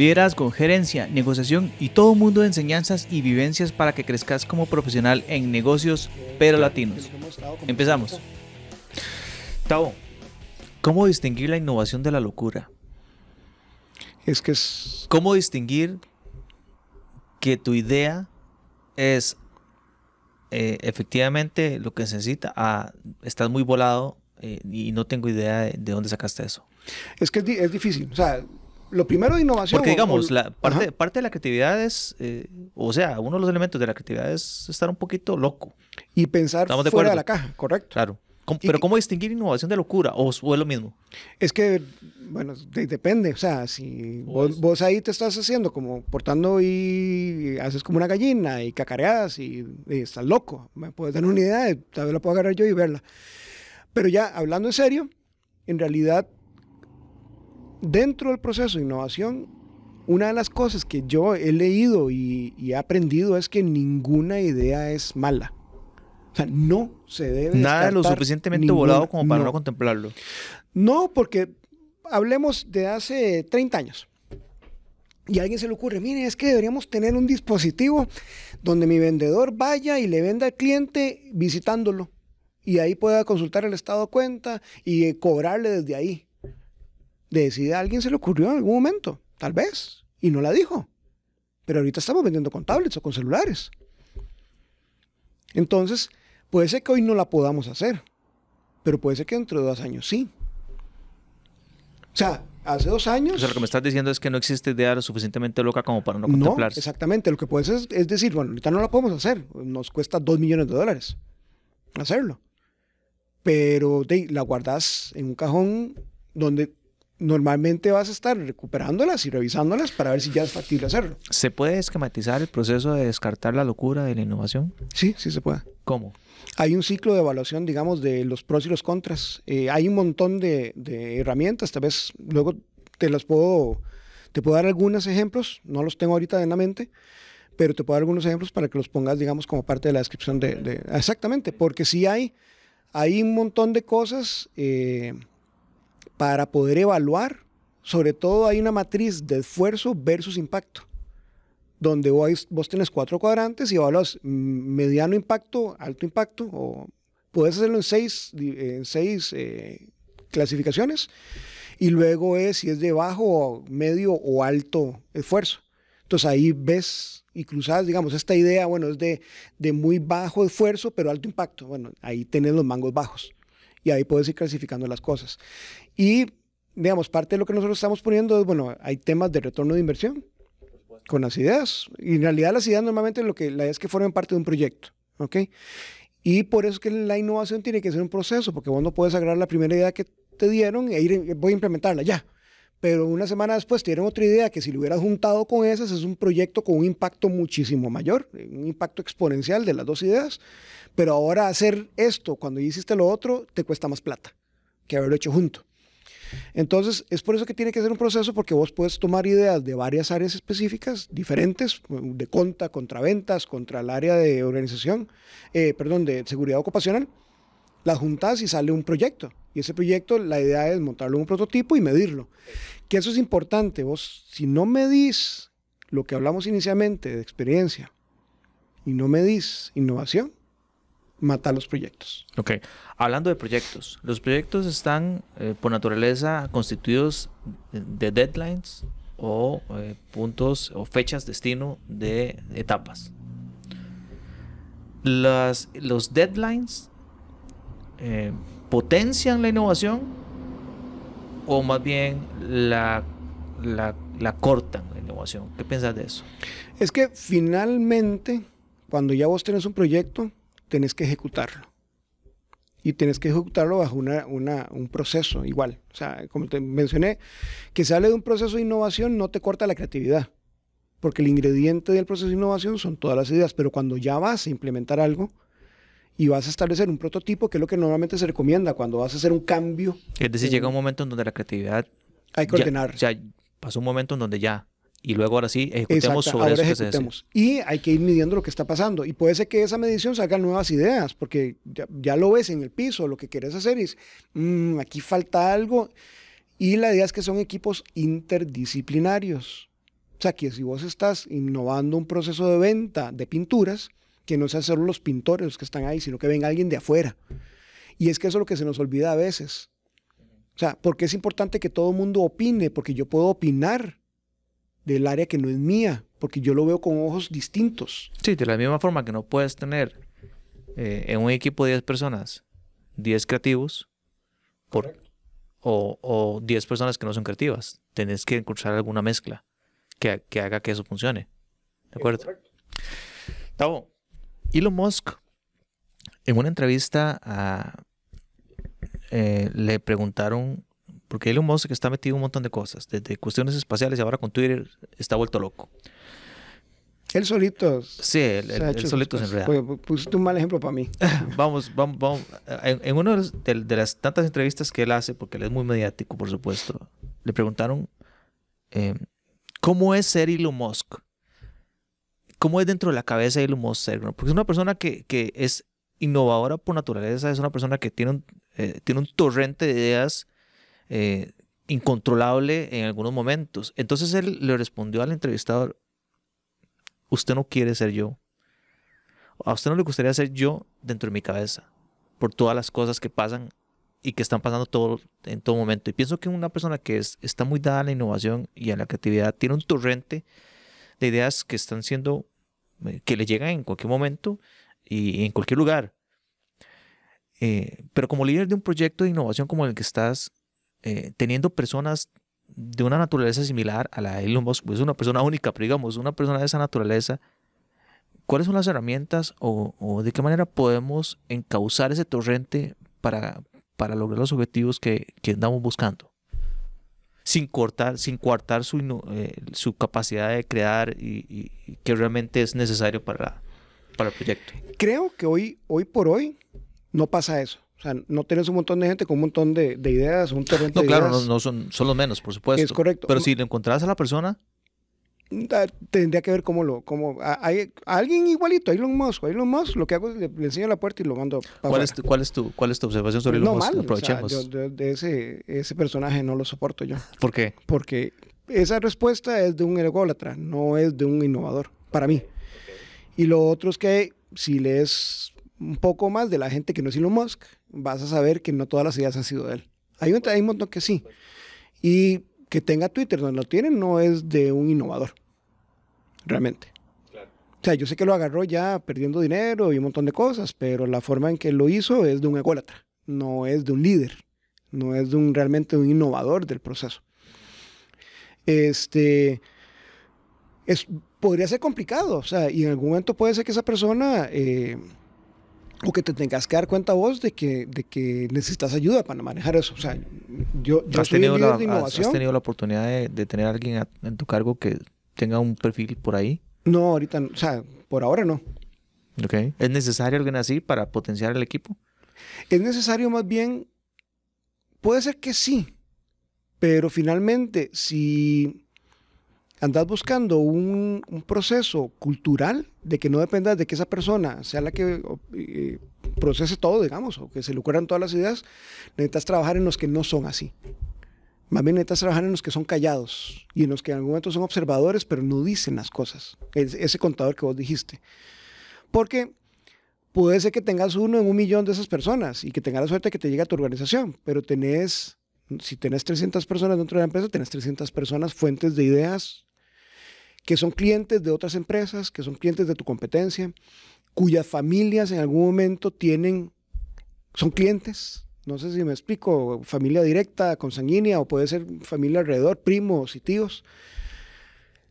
liderazgo, gerencia, negociación y todo un mundo de enseñanzas y vivencias para que crezcas como profesional en negocios pero latinos. Empezamos. Tavo, ¿cómo distinguir la innovación de la locura? Es que es... ¿Cómo distinguir que tu idea es eh, efectivamente lo que se necesita? Ah, estás muy volado eh, y no tengo idea de, de dónde sacaste eso. Es que es, di- es difícil. O sea, lo primero de innovación... Porque digamos, o- la parte, Ajá. parte de la creatividad es, eh, o sea, uno de los elementos de la creatividad es estar un poquito loco, Y pensar de fuera de la caja, correcto. claro. ¿Cómo- Y pero que- ¿cómo distinguir innovación de locura? ¿O, o es lo mismo? Es que, bueno, de- depende. O sea, si vos, vos ahí te estás haciendo como portando y haces como una gallina y cacareas y, y estás loco. Me puedes dar una idea, tal vez la puedo agarrar yo y verla. Pero ya, hablando en serio, en realidad, dentro del proceso de innovación, una de las cosas que yo he leído y, y he aprendido es que ninguna idea es mala. O sea, no se debe Nada lo suficientemente ninguna- volado como para no. no. contemplarlo. No, porque hablemos de hace 30 años. Y a alguien se le ocurre, mire, es que deberíamos tener un dispositivo donde mi vendedor vaya y le venda al cliente visitándolo. Y ahí pueda consultar el estado de cuenta y cobrarle desde ahí. De decir, a alguien se le ocurrió en algún momento, tal vez, y no la dijo. Pero ahorita estamos vendiendo con tablets o con celulares. Entonces, puede ser que hoy no la podamos hacer, pero puede ser que dentro de dos años sí. O sea, hace dos años. O sea, lo que me estás diciendo es que no existe idea lo suficientemente loca como para no no, contemplarse. exactamente. Lo que puedes es, es decir, bueno, ahorita no la podemos hacer. Nos cuesta dos millones de dólares hacerlo. Pero de, la guardas en un cajón donde normalmente vas a estar recuperándolas y revisándolas para ver si ya es factible hacerlo. ¿Se puede esquematizar el proceso de descartar la locura de la innovación? Sí, sí se puede. ¿Cómo? Hay un ciclo de evaluación, digamos, de los pros y los contras. Eh, hay un montón de, de herramientas, tal vez luego te las puedo, te puedo dar algunos ejemplos, no los tengo ahorita en la mente, pero te puedo dar algunos ejemplos para que los pongas, digamos, como parte de la descripción de... de- exactamente, porque sí hay, hay un montón de cosas eh, para poder evaluar, sobre todo hay una matriz de esfuerzo versus impacto donde vos, vos tenés cuatro cuadrantes y evaluas mm, mediano impacto, alto impacto, o puedes hacerlo en seis, en seis eh, clasificaciones, y luego es si es de bajo, medio o alto esfuerzo. Entonces ahí ves y cruzas, digamos, esta idea, bueno, es de, de muy bajo esfuerzo, pero alto impacto. Bueno, ahí tenés los mangos bajos y ahí puedes ir clasificando las cosas. Y, digamos, parte de lo que nosotros estamos poniendo es, bueno, hay temas de retorno de inversión con las ideas. Y en realidad las ideas normalmente lo que la idea es que formen parte de un proyecto, ¿ok? Y por eso es que la innovación tiene que ser un proceso, porque vos no puedes agarrar la primera idea que te dieron e ir, voy a implementarla ya. Pero una semana después te dieron otra idea que si lo hubieras juntado con esas es un proyecto con un impacto muchísimo mayor, un impacto exponencial de las dos ideas. Pero ahora hacer esto cuando hiciste lo otro te cuesta más plata que haberlo hecho junto. Entonces, es por eso que tiene que ser un proceso, porque vos puedes tomar ideas de varias áreas específicas, diferentes, de conta, contra ventas, contra el área de organización, eh, perdón, de seguridad ocupacional, las juntas y sale un proyecto. Y ese proyecto, la idea es montarlo en un prototipo y medirlo. Que eso es importante. Vos, si no medís lo que hablamos inicialmente de experiencia y no medís innovación, mata los proyectos. Ok. Hablando de proyectos, los proyectos están eh, por naturaleza constituidos de deadlines o eh, puntos o fechas destino de etapas. Las, los deadlines eh, potencian la innovación o más bien la, la, la cortan la innovación. ¿Qué piensas de eso? Es que finalmente, cuando ya vos tenés un proyecto, tenés que ejecutarlo. Y tenés que ejecutarlo bajo una, una- un proceso igual. O sea, como te mencioné, que se hable de un proceso de innovación no te corta la creatividad. Porque el ingrediente del proceso de innovación son todas las ideas. Pero cuando ya vas a implementar algo y vas a establecer un prototipo, que es lo que normalmente se recomienda cuando vas a hacer un cambio, Es decir, Eh, llega un momento en donde la creatividad hay que ya- ordenar. o sea, pasó un momento en donde ya. Y luego ahora sí, ejecutemos Exacto, sobre ahora eso que se decía. Y hay que ir midiendo lo que está pasando. Y puede ser que esa medición salgan nuevas ideas, porque ya, ya lo ves en el piso, lo que quieres hacer es, "Mm, aquí falta algo. Y la idea es que son equipos interdisciplinarios. O sea, que si vos estás innovando un proceso de venta de pinturas, que no sea solo los pintores los que están ahí, sino que venga alguien de afuera. Y es que eso es lo que se nos olvida a veces. O sea, porque es importante que todo el mundo opine, porque yo puedo opinar del área que no es mía, porque yo lo veo con ojos distintos. Sí, de la misma forma que no puedes tener eh, en un equipo de 10 personas 10 creativos por, o, o 10 personas que no son creativas. Tenés que encontrar alguna mezcla que, que haga que eso funcione. ¿De acuerdo? Tavo, Elon Musk, en una entrevista a, eh, le preguntaron, porque Elon Musk está metido en un montón de cosas, desde cuestiones espaciales y ahora con Twitter está vuelto loco. Él solito. Sí, él, solito se enreda. Pues, pusiste un mal ejemplo para mí. vamos, vamos, vamos. En, en una de, de, las tantas entrevistas que él hace, porque él es muy mediático, por supuesto, le preguntaron eh, cómo es ser Elon Musk. ¿Cómo es dentro de la cabeza de Elon Musk ser? Porque es una persona que, que, es innovadora por naturaleza, es una persona que tiene un, eh, tiene un torrente de ideas eh, incontrolable en algunos momentos. Entonces él le respondió al entrevistador, usted no quiere ser yo. A usted no le gustaría ser yo dentro de mi cabeza, por todas las cosas que pasan y que están pasando todo, en todo momento. Y pienso que una persona que es, está muy dada a la innovación y a la creatividad tiene un torrente de ideas que están siendo, eh, que le llegan en cualquier momento y en cualquier lugar. Eh, pero como líder de un proyecto de innovación como el que estás, eh, teniendo personas de una naturaleza similar a la de Elon Musk, pues es una persona única, pero digamos, una persona de esa naturaleza, ¿cuáles son las herramientas o, de qué manera podemos encauzar ese torrente para, para lograr los objetivos que, que andamos buscando? Sin cortar, sin coartar su, eh, su capacidad de crear y, que realmente es necesario para, para el proyecto. Creo que hoy, hoy por hoy no pasa eso. O sea, no tienes un montón de gente con un montón de, ideas, un torrente no, claro, No, no son, son los menos, por supuesto. Es correcto. Pero si le encontrás a la persona... Tendría que ver cómo lo... Cómo, hay, alguien igualito, Elon Musk. Elon Musk, lo que hago es le, enseño la puerta y lo mando ¿Cuál es, tu, cuál, es tu, ¿Cuál es tu observación sobre Elon Musk? Aprovechemos. O sea, de ese, ese personaje no lo soporto yo. ¿Por qué? Porque esa respuesta es de un ególatra, no es de un innovador, para mí. Y lo otro es que si lees un poco más de la gente que no es Elon Musk, vas a saber que no todas las ideas han sido de él. Hay un, hay un montón que sí. Y que tenga Twitter donde lo tienen no es de un innovador, realmente. O sea, yo sé que lo agarró ya perdiendo dinero y un montón de cosas, pero la forma en que lo hizo es de un ególatra, no es de un líder, no es de un realmente un innovador del proceso. Este, es, podría ser complicado, o sea, y en algún momento puede ser que esa persona... Eh, o que te tengas que dar cuenta vos de que, de que necesitas ayuda para manejar eso. O sea, yo, yo ¿Has, soy tenido líder la, de innovación. ¿Has tenido la oportunidad de, tener a alguien en tu cargo que tenga un perfil por ahí? No, ahorita, o sea, por ahora no. Ok. ¿Es necesario alguien así para potenciar el equipo? Es necesario más bien, puede ser que sí, pero finalmente si andas buscando un, proceso cultural de que no dependas de que esa persona sea la que eh, procese todo, digamos, o que se le ocurran todas las ideas, necesitas trabajar en los que no son así. Más bien necesitas trabajar en los que son callados y en los que en algún momento son observadores, pero no dicen las cosas. ese contador que vos dijiste. Porque puede ser que tengas uno en un millón de esas personas y que tengas la suerte que te llegue a tu organización, pero tenés, si tenés 300 personas dentro de la empresa, tenés 300 personas fuentes de ideas que son clientes de otras empresas, que son clientes de tu competencia, cuyas familias en algún momento tienen, son clientes. No sé si me explico, familia directa, consanguínea, o puede ser familia alrededor, primos y tíos.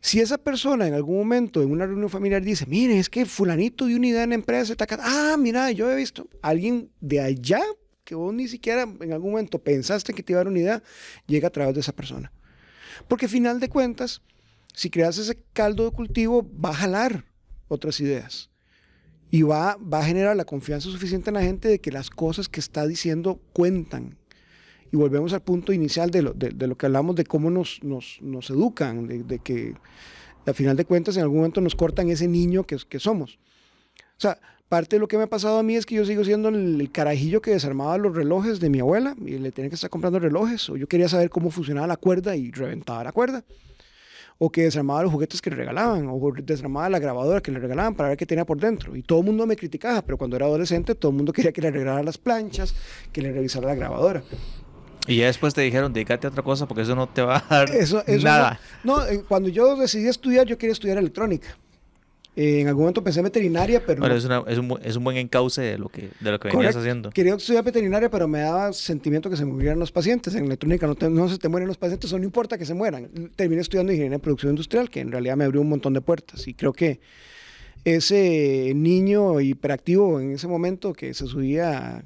Si esa persona en algún momento en una reunión familiar dice, mire, es que fulanito de unidad en la empresa ah, mira, yo he visto alguien de allá que vos ni siquiera en algún momento pensaste que te iba a dar unidad, llega a través de esa persona. Porque al final de cuentas, si creas ese caldo de cultivo, va a jalar otras ideas y va, va a generar la confianza suficiente en la gente de que las cosas que está diciendo cuentan. Y volvemos al punto inicial de lo, de, lo que hablamos de cómo nos, nos, nos educan, de, que al final de cuentas en algún momento nos cortan ese niño que, que somos. O sea, parte de lo que me ha pasado a mí es que yo sigo siendo el, carajillo que desarmaba los relojes de mi abuela y le tenía que estar comprando relojes, o yo quería saber cómo funcionaba la cuerda y reventaba la cuerda o que desarmaba los juguetes que le regalaban, o desarmaba la grabadora que le regalaban para ver qué tenía por dentro. Y todo el mundo me criticaba, pero cuando era adolescente todo el mundo quería que le regalara las planchas, que le revisara la grabadora. Y ya después te dijeron, dedícate a otra cosa porque eso no te va a dar nada. No, cuando yo decidí estudiar, yo quería estudiar electrónica. Eh, en algún momento pensé en veterinaria, pero... Bueno, es, un, es, un, buen encauce de lo que, de lo que venías haciendo. Quería estudiar veterinaria, pero me daba sentimiento que se murieran los pacientes. En electrónica no, no se te mueren los pacientes, o no importa que se mueran. Terminé estudiando ingeniería en producción industrial, que en realidad me abrió un montón de puertas. Y creo que ese niño hiperactivo en ese momento que se subía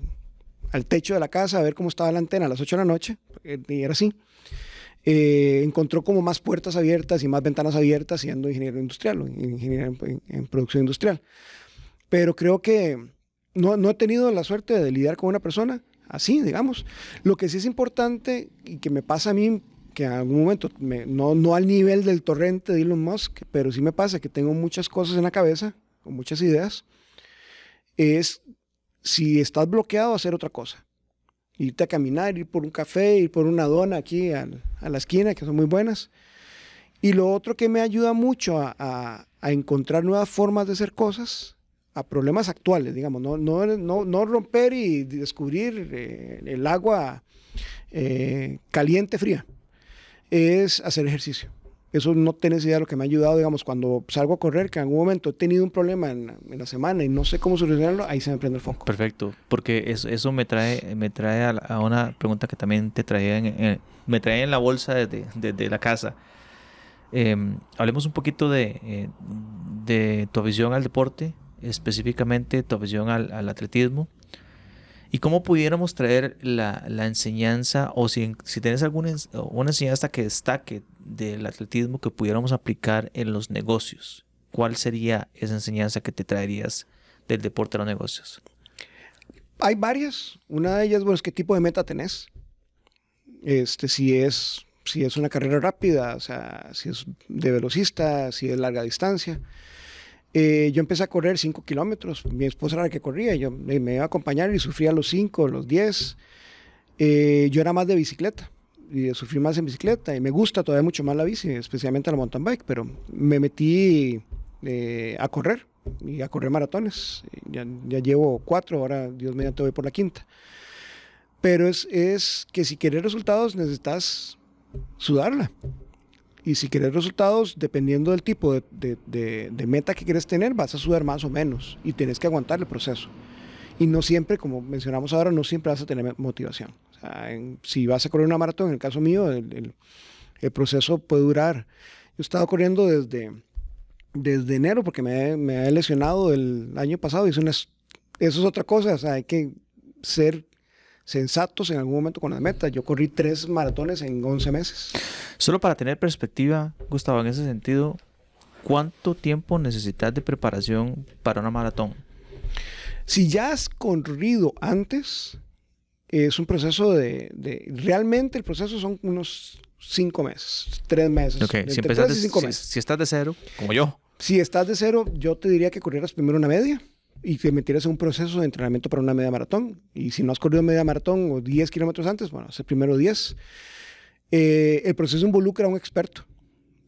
al techo de la casa a ver cómo estaba la antena a las 8 de la noche, y era así, eh, encontró como más puertas abiertas y más ventanas abiertas siendo ingeniero industrial o ingeniero en, producción industrial. Pero creo que no, no he tenido la suerte de lidiar con una persona así, digamos. Lo que sí es importante y que me pasa a mí, que en algún momento, no, no al nivel del torrente de Elon Musk, pero sí me pasa que tengo muchas cosas en la cabeza, con muchas ideas, es si estás bloqueado, hacer otra cosa irte a caminar, ir por un café, ir por una dona aquí a, la esquina, que son muy buenas. Y lo otro que me ayuda mucho a, encontrar nuevas formas de hacer cosas, a problemas actuales, digamos, no, no, no, romper y descubrir eh, el agua eh, caliente, fría, es hacer ejercicio. Eso no tienes idea de lo que me ha ayudado, digamos, cuando salgo a correr, que en algún momento he tenido un problema en, la semana y no sé cómo solucionarlo, ahí se me prende el foco. Perfecto, porque eso, eso me trae, me trae a, una pregunta que también te traía en, me trae en la bolsa desde, de la casa. Em, hablemos un poquito de, eh, de tu afición al deporte, específicamente tu afición al, al atletismo. ¿Y cómo pudiéramos traer la, la enseñanza, o si, si tienes alguna una enseñanza que destaque del atletismo que pudiéramos aplicar en los negocios? ¿Cuál sería esa enseñanza que te traerías del deporte a los negocios? Hay varias. Una de ellas, bueno, es qué tipo de meta tenés. Este, si es, si es una carrera rápida, o sea, si es de velocista, si es larga distancia. Eh, yo empecé a correr 5 kilómetros. Mi esposa era la que corría. Yo me, iba a acompañar y sufría los 5, los 10. Eh, yo era más de bicicleta y de sufrir más en bicicleta. Y me gusta todavía mucho más la bici, especialmente la mountain bike. Pero me metí eh, a correr y a correr maratones. Ya, ya, llevo cuatro, ahora Dios mediante voy por la quinta. Pero es, es que si quieres resultados necesitas sudarla. Y si quieres resultados, dependiendo del tipo de, meta que quieres tener, vas a sudar más o menos y tienes que aguantar el proceso. Y no siempre, como mencionamos ahora, no siempre vas a tener motivación. si vas a correr una maratón, en el caso mío, el, proceso puede durar. Yo he estado corriendo desde, desde enero porque me, me he lesionado el año pasado eso, es, eso es otra cosa. hay que ser sensatos en algún momento con las metas. Yo corrí tres maratones en 11 meses. Solo para tener perspectiva, Gustavo, en ese sentido, ¿cuánto tiempo necesitas de preparación para una maratón? Si ya has corrido antes, es un proceso de, realmente el proceso son unos cinco meses, tres meses. Si, meses. si estás de cero, como yo. Si estás de cero, yo te diría que corrieras primero una media y te metieras en un proceso de entrenamiento para una media maratón. Y si no has corrido media maratón o 10 kilómetros antes, bueno, hacer primero 10. Eh, el proceso involucra a un experto,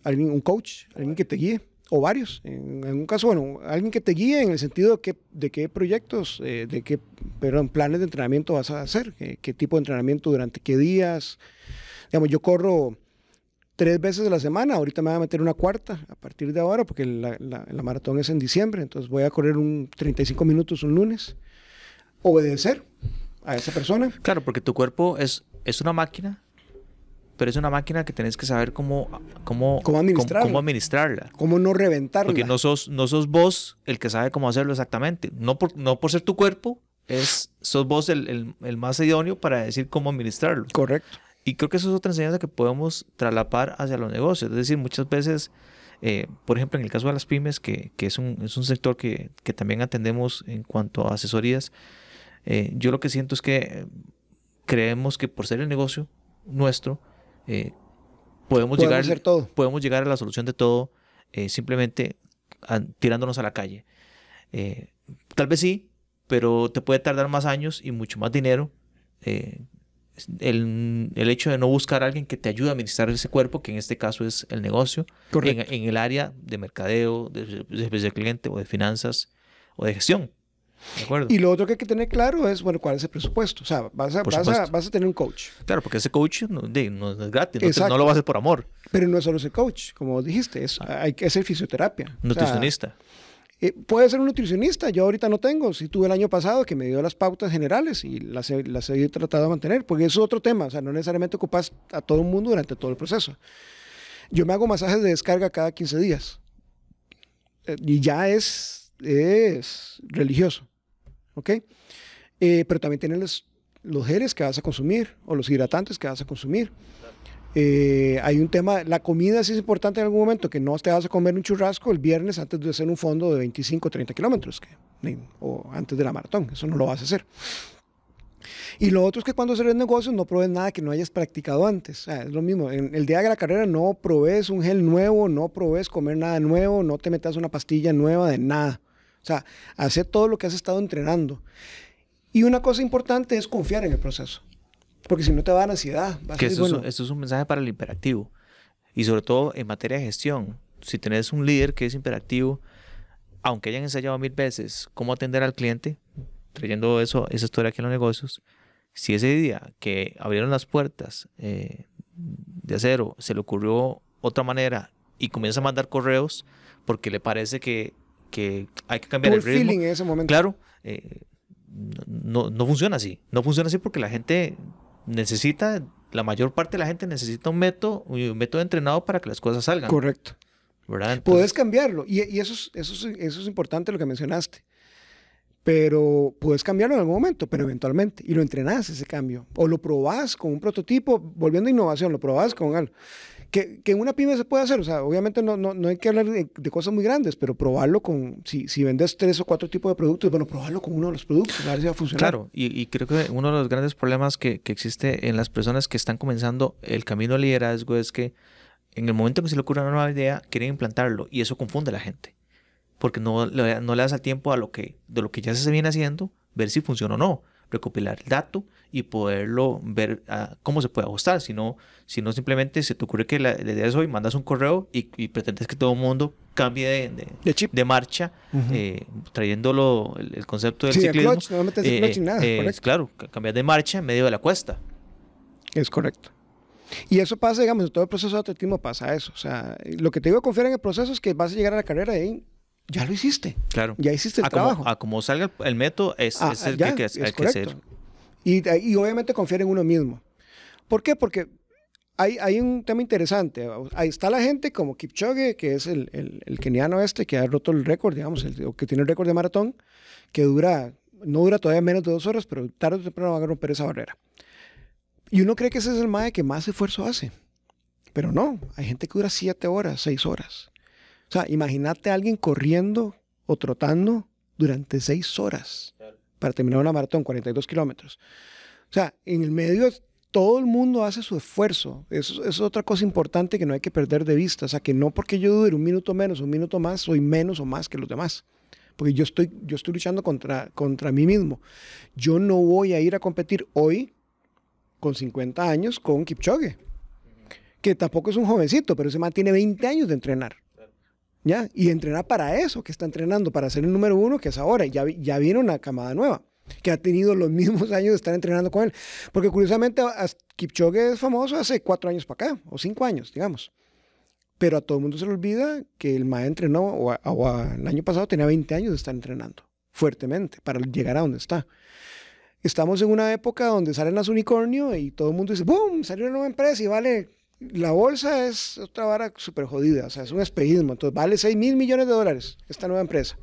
alguien, un coach, alguien que te guíe, o varios. En, un caso, bueno, alguien que te guíe en el sentido de qué, de qué proyectos, eh, de qué perdón, planes de entrenamiento vas a hacer, qué tipo de entrenamiento durante qué días. Digamos, yo corro tres veces a la semana. Ahorita me voy a meter una cuarta a partir de ahora, porque la, la, maratón es en diciembre. Entonces voy a correr un 35 minutos un lunes. Obedecer a esa persona. Claro, porque tu cuerpo es, es una máquina, pero es una máquina que tenés que saber cómo, cómo, ¿Cómo, administrarla? cómo, administrarla. Cómo no reventarla. Porque no sos, no sos vos el que sabe cómo hacerlo exactamente. No por, no por ser tu cuerpo, es, sos vos el, el, el más idóneo para decir cómo administrarlo. Correcto. Y creo que eso es otra enseñanza que podemos traslapar hacia los negocios. Es decir, muchas veces, eh, por ejemplo, en el caso de las pymes, que, que es, un, es, un, sector que, que, también atendemos en cuanto a asesorías, eh, yo lo que siento es que creemos que por ser el negocio nuestro, eh, podemos, llegar, hacer todo. podemos llegar a la solución de todo simplemente tirándonos a la calle. tal vez sí, pero te puede tardar más años y mucho más dinero el, el, hecho de no buscar a alguien que te ayude a administrar ese cuerpo, que en este caso es el negocio, en, en, el área de mercadeo, de, servicio cliente o de finanzas o de gestión. ¿De acuerdo? Y lo otro que hay que tener claro es, bueno, cuál es el presupuesto. O sea, vas a, vas a, vas a tener un coach. Claro, porque ese coach no, no es gratis, no, te, no, lo vas a hacer por amor. Pero no es solo ese coach, como dijiste, es, ah. hay que hacer fisioterapia. Nutricionista. O sea, eh, puede ser un nutricionista, yo ahorita no tengo. Si tuve el año pasado que me dio las pautas generales y las he, las he tratado de mantener, porque eso es otro tema. O sea, no necesariamente ocupas a todo el mundo durante todo el proceso. Yo me hago masajes de descarga cada 15 días. Eh, y ya es, es religioso. ¿Ok? Eh, pero también tienes los, los geles que vas a consumir o los hidratantes que vas a consumir. Eh, hay un tema, la comida sí es importante en algún momento, que no te vas a comer un churrasco el viernes antes de hacer un fondo de 25 o 30 kilómetros, o antes de la maratón, eso no lo vas a hacer. Y lo otro es que cuando haces negocios no probes nada que no hayas practicado antes. es lo mismo, en el día de la carrera no probes un gel nuevo, no probes comer nada nuevo, no te metas una pastilla nueva de nada. O sea, hacer todo lo que has estado entrenando. Y una cosa importante es confiar en el proceso. Porque si no te va a dar ansiedad. que esto, es, es un mensaje para el imperactivo. Y sobre todo en materia de gestión. Si tenés un líder que es imperactivo, aunque hayan ensayado mil veces cómo atender al cliente, trayendo eso, esa historia aquí en los negocios, si ese día que abrieron las puertas eh, de acero se le ocurrió otra manera y comienza a mandar correos porque le parece que, que hay que cambiar el ritmo. en ese momento. Claro, eh, no, no funciona así. No funciona así porque la gente necesita, la mayor parte de la gente necesita un método, un método entrenado para que las cosas salgan. Correcto. puedes cambiarlo. Y, eso, es, eso, eso es importante lo que mencionaste. Pero puedes cambiarlo en algún momento, pero eventualmente. Y lo entrenás ese cambio. O lo probás con un prototipo, volviendo a innovación, lo probás con algo que, que, en una pyme se puede hacer, o sea, obviamente no, no, no hay que hablar de, cosas muy grandes, pero probarlo con, si, si, vendes tres o cuatro tipos de productos, bueno, probarlo con uno de los productos, a ver si va a funcionar. Claro, y, creo que uno de los grandes problemas que, que, existe en las personas que están comenzando el camino al liderazgo es que en el momento que se le ocurre una nueva idea, quieren implantarlo y eso confunde a la gente, porque no, no le das el tiempo a lo que, de lo que ya se viene haciendo, ver si funciona o no recopilar el dato y poderlo ver uh, cómo se puede ajustar. Si no, si no simplemente se te ocurre que la, la idea es hoy, mandas un correo y, y, pretendes que todo el mundo cambie de, de, de, chip. de marcha, uh -huh. eh, trayéndolo el, el, concepto del sí, ciclismo. El clutch, no metes eh, clutch nada, eh, claro, cambiar de marcha en medio de la cuesta. Es correcto. Y eso pasa, digamos, en todo el proceso de atletismo pasa eso. O sea, lo que te digo confiar en el proceso es que vas a llegar a la carrera y ya lo hiciste. Claro. Ya hiciste el a trabajo. Como, a como salga el método, es, ah, es el ya, que, que, hay que hacer. Y, y, obviamente confiar en uno mismo. ¿Por qué? Porque hay, hay un tema interesante. Ahí está la gente como Kipchoge, que es el, el, el keniano este que ha roto el récord, digamos, el, que tiene el récord de maratón, que dura, no dura todavía menos de dos horas, pero tarde o temprano va a romper esa barrera. Y uno cree que ese es el MAE que más esfuerzo hace. Pero no, hay gente que dura siete horas, seis horas. O sea, imagínate a alguien corriendo o trotando durante seis horas para terminar una maratón, 42 kilómetros. O sea, en el medio todo el mundo hace su esfuerzo. Eso, es otra cosa importante que no hay que perder de vista. O sea, que no porque yo dure un minuto menos, un minuto más, soy menos o más que los demás. Porque yo estoy, yo estoy luchando contra, contra mí mismo. Yo no voy a ir a competir hoy con 50 años con Kipchoge, que tampoco es un jovencito, pero ese man tiene 20 años de entrenar. Y entrenar para eso que está entrenando, para ser el número uno, que es ahora. Ya, ya viene una camada nueva, que ha tenido los mismos años de estar entrenando con él. Porque curiosamente, Kipchoge es famoso hace cuatro años para acá, o cinco años, digamos. Pero a todo el mundo se le olvida que el maestro entrenó, o, el año pasado tenía 20 años de estar entrenando fuertemente para llegar a donde está. Estamos en una época donde salen las unicornios y todo el mundo dice, ¡boom! Salió una nueva empresa y vale la bolsa es otra vara súper jodida, o sea, es un espejismo. Entonces, vale 6 mil millones de dólares esta nueva empresa.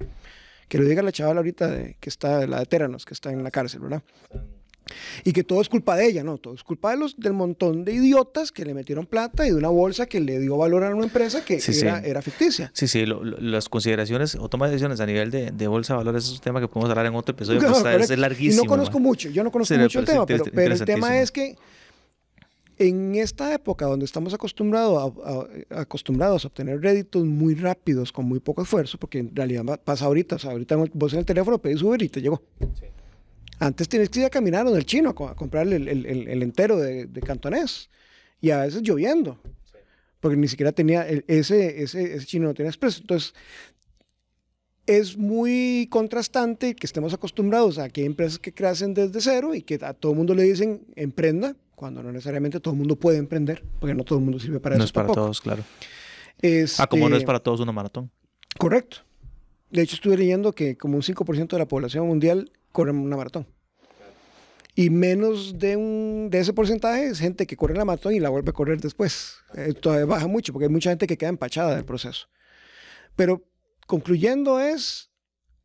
Que lo diga la chavala ahorita de, que está, la de Teranos, que está en la cárcel, ¿verdad? Y que todo es culpa de ella, ¿no? Todo es culpa de los, del montón de idiotas que le metieron plata y de una bolsa que le dio valor a una empresa que sí, era, sí. era, ficticia. Sí, sí, lo, lo, las consideraciones o toma de decisiones a nivel de, de, bolsa de valores es un tema que podemos hablar en otro episodio, pues, es larguísimo. Y no conozco man. mucho, yo no conozco mucho el tema, pero, pero el tema es que en esta época donde estamos acostumbrados a, a, acostumbrados a obtener réditos muy rápidos con muy poco esfuerzo, porque en realidad pasa ahorita, o sea, ahorita vos en el teléfono pedís Uber y te llegó. Sí. Antes tienes que ir a caminar en el chino a, comprar el, el, el, entero de, de, cantonés. Y a veces lloviendo. Porque ni siquiera tenía, ese, ese, ese chino no tenía expreso. Entonces, es muy contrastante que estemos acostumbrados a que hay empresas que crecen desde cero y que a todo el mundo le dicen emprenda, cuando no necesariamente todo el mundo puede emprender, porque no todo el mundo sirve para eso. No es para todos, claro. ah, como no es este, para todos una maratón. Correcto. De hecho, estuve leyendo que como un 5% de la población mundial corre una maratón. Y menos de, un, de ese porcentaje es gente que corre la maratón y la vuelve a correr después. Eh, todavía baja mucho porque hay mucha gente que queda empachada del proceso. Pero concluyendo es,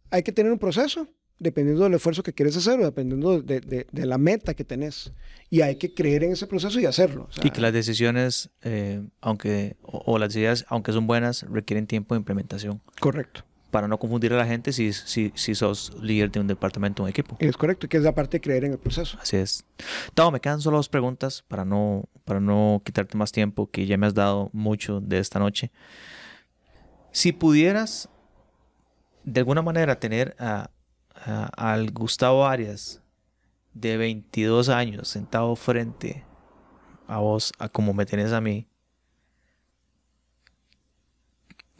hay que tener un proceso dependiendo del esfuerzo que quieres hacer o dependiendo de, de, la meta que tenés. Y hay que creer en ese proceso y hacerlo. y que las decisiones, eh, aunque, o, las ideas, aunque son buenas, requieren tiempo de implementación. Correcto. Para no confundir a la gente si, si, si sos líder de un departamento o un equipo. Es correcto, que es la parte de creer en el proceso. Así es. Tao, me quedan solo dos preguntas para no, para no quitarte más tiempo, que ya me has dado mucho de esta noche. Si pudieras de alguna manera tener a, al Gustavo Arias de 22 años sentado frente a vos, a como me tenés a mí,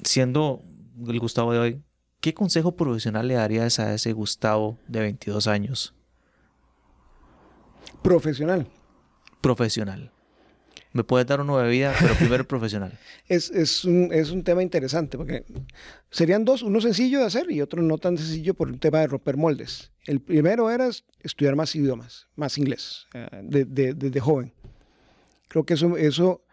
siendo el Gustavo de hoy, ¿qué consejo profesional le darías a ese Gustavo de 22 años? Profesional. Profesional. Me puedes dar una bebida, pero primero profesional. Es, es, un, es, un, tema interesante, porque serían dos, uno sencillo de hacer y otro no tan sencillo por un tema de romper moldes. El primero era estudiar más idiomas, más inglés, eh, desde de, joven. Creo que eso, eso,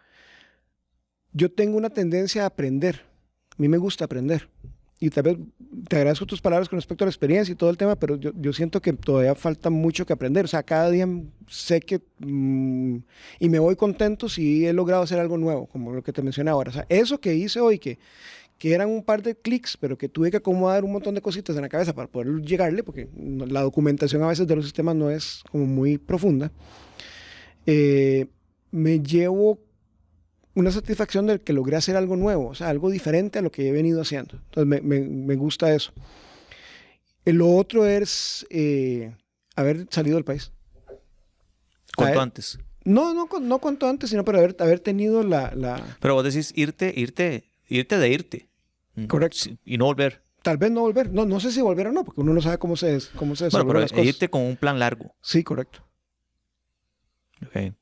yo tengo una tendencia a aprender. A mí me gusta aprender y tal vez te agradezco tus palabras con respecto a la experiencia y todo el tema, pero yo, yo siento que todavía falta mucho que aprender. O sea, cada día sé que... Mm, y me voy contento si he logrado hacer algo nuevo, como lo que te mencioné ahora. O sea, eso que hice hoy, que, que eran un par de clics, pero que tuve que acomodar un montón de cositas en la cabeza para poder llegarle, porque la documentación a veces de los sistemas no es como muy profunda, eh, me llevo una satisfacción de que logré hacer algo nuevo, o sea, algo diferente a lo que he venido haciendo. Entonces, me, me, gusta eso. Lo otro es eh, haber salido del país. ¿Cuánto antes? No, no, no cuanto antes, sino por haber, haber tenido la, la... Pero vos decís irte, irte, irte de irte. Mm. Correcto. Y no volver. Tal vez no volver. No, no sé si volver o no, porque uno no sabe cómo se, cómo se bueno, pero irte con un plan largo. Sí, correcto. Ok.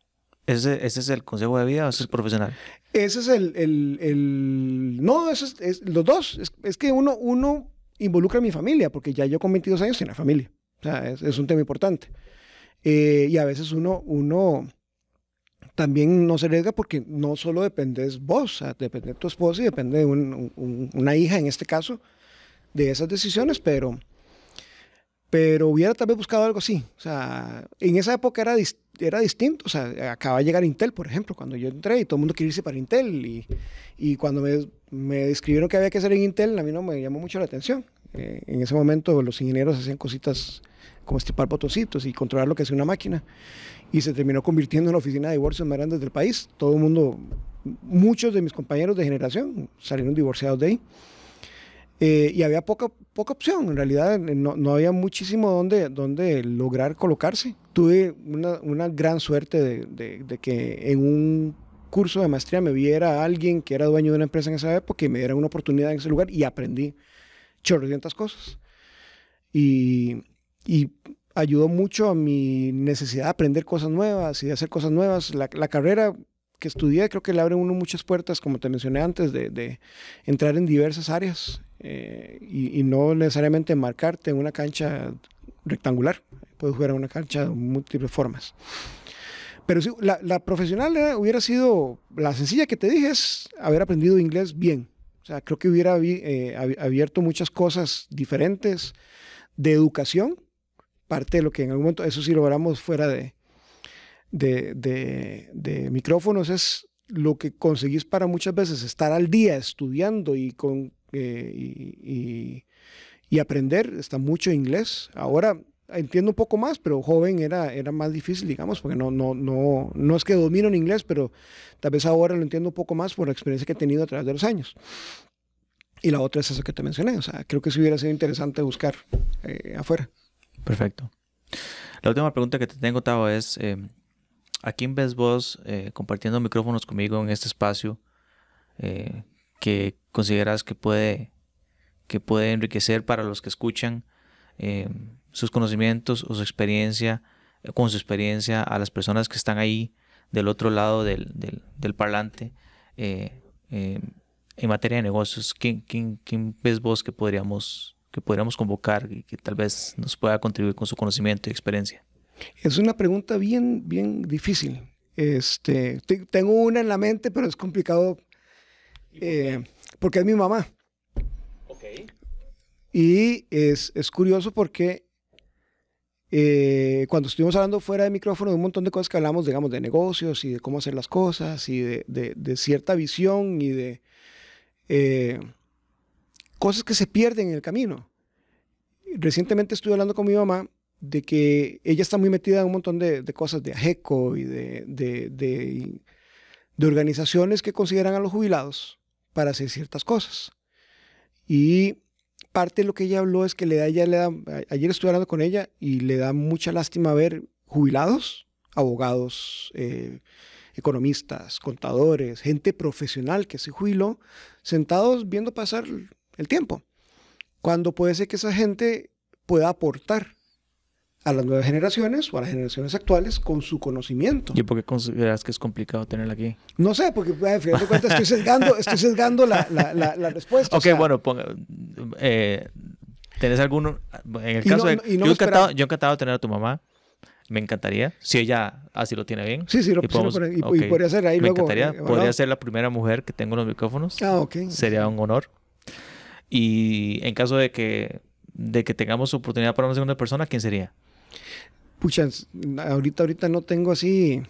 ¿Ese, ¿Ese, es el consejo de vida o es el profesional? Ese es el... el, el no, eso es, los dos. Es, es, que uno, uno involucra a mi familia, porque ya yo con 22 años tengo familia. O sea, es, es un tema importante. Eh, y a veces uno, uno también no se arriesga porque no solo dependes vos, o sea, depende de tu esposa y depende de un, una hija en este caso de esas decisiones, pero pero hubiera tal vez buscado algo así. O sea, en esa época era, era distinto. O sea, acaba de llegar Intel, por ejemplo, cuando yo entré y todo el mundo quería irse para Intel. Y, y cuando me, me, describieron que había que hacer en Intel, a mí no me llamó mucho la atención. Eh, en ese momento los ingenieros hacían cositas como estipar botoncitos y controlar lo que hacía una máquina. Y se terminó convirtiendo en la oficina de divorcios más grande del país. Todo el mundo, muchos de mis compañeros de generación salieron divorciados de ahí. Eh, y había poca, poca opción, en realidad no, no había muchísimo donde, donde lograr colocarse. Tuve una, gran suerte de, que en un curso de maestría me viera alguien que era dueño de una empresa en esa época y me diera una oportunidad en ese lugar y aprendí chorrocientas cosas. Y, ayudó mucho a mi necesidad de aprender cosas nuevas y de hacer cosas nuevas. La, carrera que estudié creo que le abre uno muchas puertas, como te mencioné antes, de entrar en diversas áreas eh, y, no necesariamente marcarte en una cancha rectangular. Puedes jugar en una cancha de múltiples formas. Pero sí, la, la profesional eh, hubiera sido, la sencilla que te dije es haber aprendido inglés bien. O sea, creo que hubiera eh, abierto muchas cosas diferentes de educación, parte de lo que en algún momento, eso sí logramos fuera de, de, de, de micrófonos, es lo que conseguís para muchas veces estar al día estudiando y con eh, y, aprender. Está mucho inglés. Ahora entiendo un poco más, pero joven era, era más difícil, digamos, porque no, no, no, no es que domino en inglés, pero tal vez ahora lo entiendo un poco más por la experiencia que he tenido a través de los años. Y la otra es eso que te mencioné. O sea, creo que sí hubiera sido interesante buscar eh, afuera. Perfecto. La última pregunta que te tengo, Tavo, es, eh, ¿a quién ves vos eh, compartiendo micrófonos conmigo en este espacio eh, que consideras que puede, que puede enriquecer para los que escuchan sus conocimientos o su experiencia, con su experiencia a las personas que están ahí del otro lado del, del, parlante en materia de negocios? ¿Quién, quién, quién ves vos que podríamos que podríamos convocar y que tal vez nos pueda contribuir con su conocimiento y experiencia? Es una pregunta bien, bien difícil. Este, tengo una en la mente, pero es complicado eh, porque es mi mamá. Okay. Y es, es, curioso porque eh, cuando estuvimos hablando fuera de micrófono de un montón de cosas que hablamos, digamos, de negocios y de cómo hacer las cosas y de, de, de cierta visión y de... Eh, cosas que se pierden en el camino. Recientemente estuve hablando con mi mamá de que ella está muy metida en un montón de, cosas de AGECO y de, de, organizaciones que consideran a los jubilados para hacer ciertas cosas. Y parte de lo que ella habló es que le da, ella le da, ayer estuve hablando con ella y le da mucha lástima ver jubilados, abogados, eh, economistas, contadores, gente profesional que se jubiló, sentados viendo pasar el tiempo. Cuando puede ser que esa gente pueda aportar a las nuevas generaciones o a las generaciones actuales con su conocimiento. ¿Y por qué consideras que es complicado tenerla aquí? No sé, porque a de cuenta estoy sesgando, estoy sesgando la, la, la, respuesta. Ok, bueno, ponga, eh, ¿tenés alguno? En el caso de... yo, encantado, yo encantado de tener a tu mamá. Me encantaría, si ella así lo tiene bien. Sí, sí, lo, y, podemos, y, podría ser ahí me luego. Encantaría, podría ser la primera mujer que tengo los micrófonos. Ah, ok. Sería un honor. Y en caso de que, de que tengamos oportunidad para una segunda persona, ¿quién sería? Pucha, ahorita, ahorita no tengo así.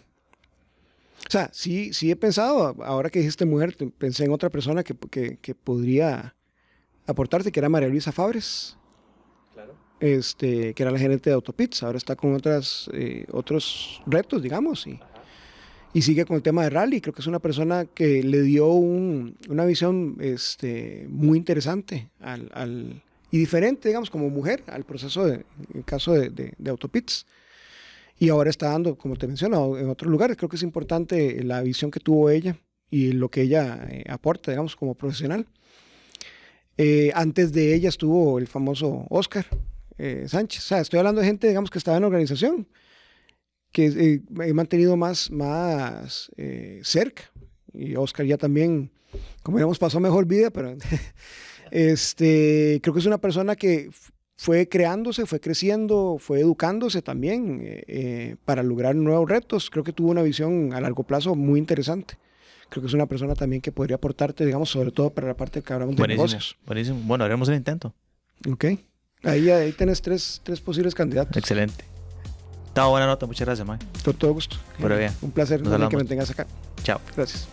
O sea, sí, sí he pensado, ahora que dijiste mujer, pensé en otra persona que, que, que podría aportarte, que era María Luisa Fabres. Claro. Este, que era la gerente de Autopits, ahora está con otras, eh, otros retos, digamos. Y, y sigue con el tema de rally. Creo que es una persona que le dio una visión este, muy interesante al, y diferente, digamos, como mujer al proceso, de, en el caso de, de, Autopits. Y ahora está dando, como te menciono, en otros lugares. Creo que es importante la visión que tuvo ella y lo que ella eh, aporta, digamos, como profesional. Eh, antes de ella estuvo el famoso Oscar eh, Sánchez. O sea, estoy hablando de gente, digamos, que estaba en organización que eh, he mantenido más, más eh, cerca. Y Oscar ya también, como digamos, pasó mejor vida, pero este, creo que es una persona que fue creándose, fue creciendo, fue educándose también eh, para lograr nuevos retos. Creo que tuvo una visión a largo plazo muy interesante. Creo que es una persona también que podría aportarte, digamos, sobre todo para la parte que hablamos de negocios. Buenísimo. Bueno, haremos el intento. Ok. Ahí, ahí tienes tres, tres posibles candidatos. Excelente. Estaba buena nota, muchas gracias, Mike. Con todo gusto. Pero bien. Un placer que me tengas acá. Chao. Gracias.